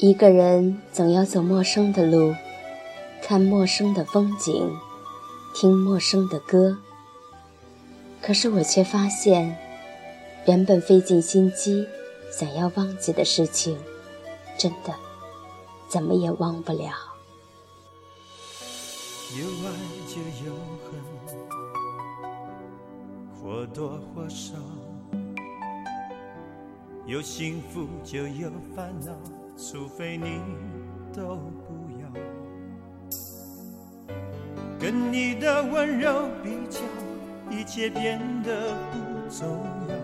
一个人总要走陌生的路，看陌生的风景，听陌生的歌。可是我却发现，原本费尽心机想要忘记的事情，真的怎么也忘不了。有爱就有恨，或多或少；有幸福就有烦恼，除非你都不要。跟你的温柔比较，一切变得不重要。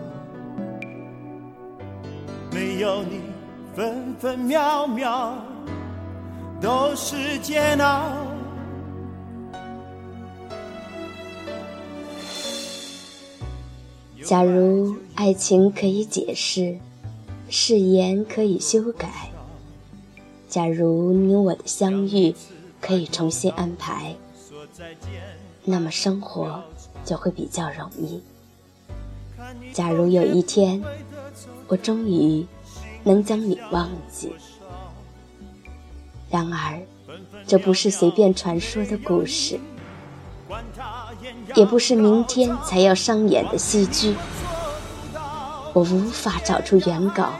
没有你，分分秒秒都是煎熬。假如爱情可以解释，誓言可以修改；假如你我的相遇可以重新安排，那么生活就会比较容易。假如有一天，我终于能将你忘记，然而，这不是随便传说的故事。也不是明天才要上演的戏剧，我无法找出原稿，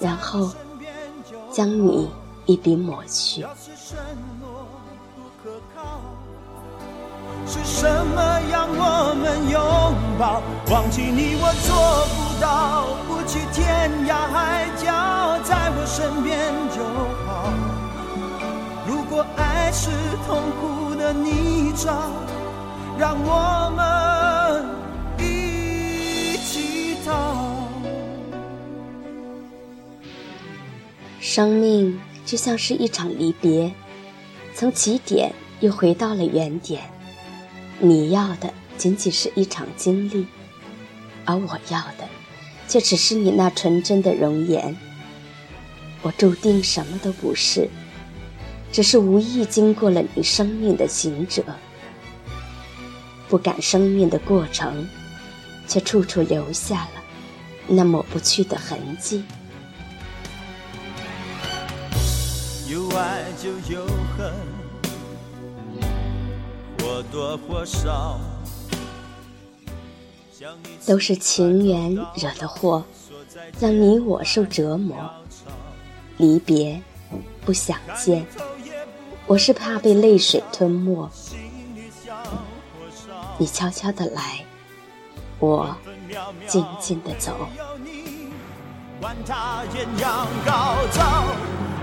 然后将你一笔抹去。是什么让我们拥抱？忘记你我做不到，不去天涯海角，在我身边就好。如果爱是痛苦的泥沼。让我们一起逃。生命就像是一场离别，从起点又回到了原点。你要的仅仅是一场经历，而我要的却只是你那纯真的容颜。我注定什么都不是，只是无意经过了你生命的行者。不敢生命的过程，却处处留下了那抹不去的痕迹。有爱就有恨，或多或少。都是情缘惹的祸，让你我受折磨。离别，不想见，我是怕被泪水吞没。你悄悄的来，我静静的走。管他艳阳高照，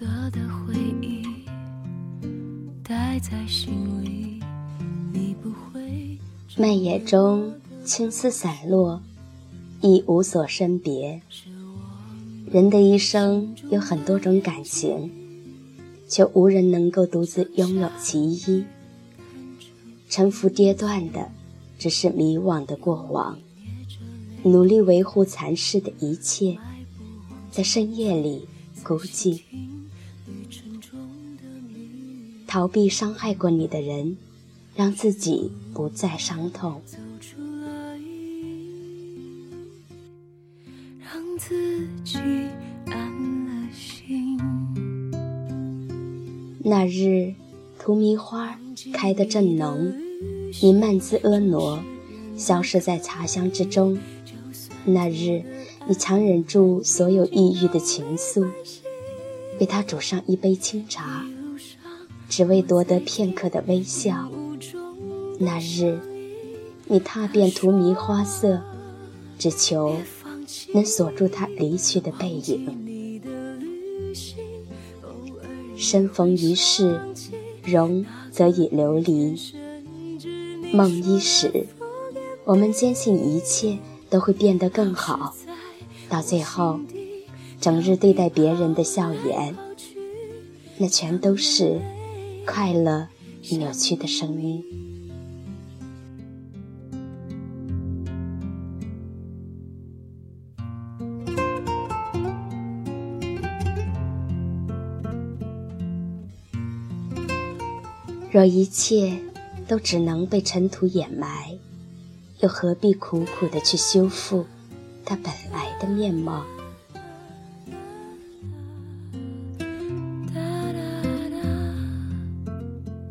色的回忆待在心里，你不会。漫野中青丝散落，已无所生别。人的一生有很多种感情，却无人能够独自拥有其一。沉浮跌断的，只是迷惘的过往。努力维护残世的一切，在深夜里孤寂。逃避伤害过你的人，让自己不再伤痛。让自己安了心。那日，荼蘼花开得正浓，你曼姿婀娜，消失在茶香之中。那日，你强忍住所有抑郁的情愫，为他煮上一杯清茶。只为夺得片刻的微笑。那日，你踏遍荼蘼花色，只求能锁住他离去的背影。生逢一世，容则已流离。梦伊始，我们坚信一切都会变得更好。到最后，整日对待别人的笑颜，那全都是。快乐扭曲的声音。若一切都只能被尘土掩埋，又何必苦苦的去修复它本来的面貌？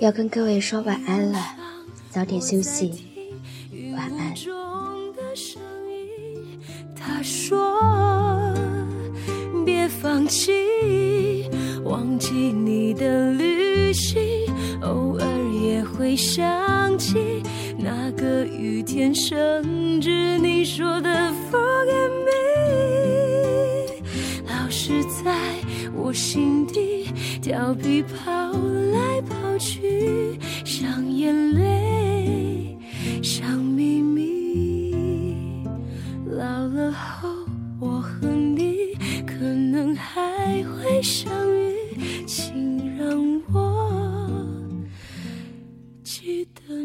要跟各位说晚安了，早点休息，晚安。他说：“别放弃，忘记你的旅行，偶尔也会想起那个雨天甚至你说的心底调皮跑来跑去像眼泪像秘密老了后我和你可能还会相遇请让我记得。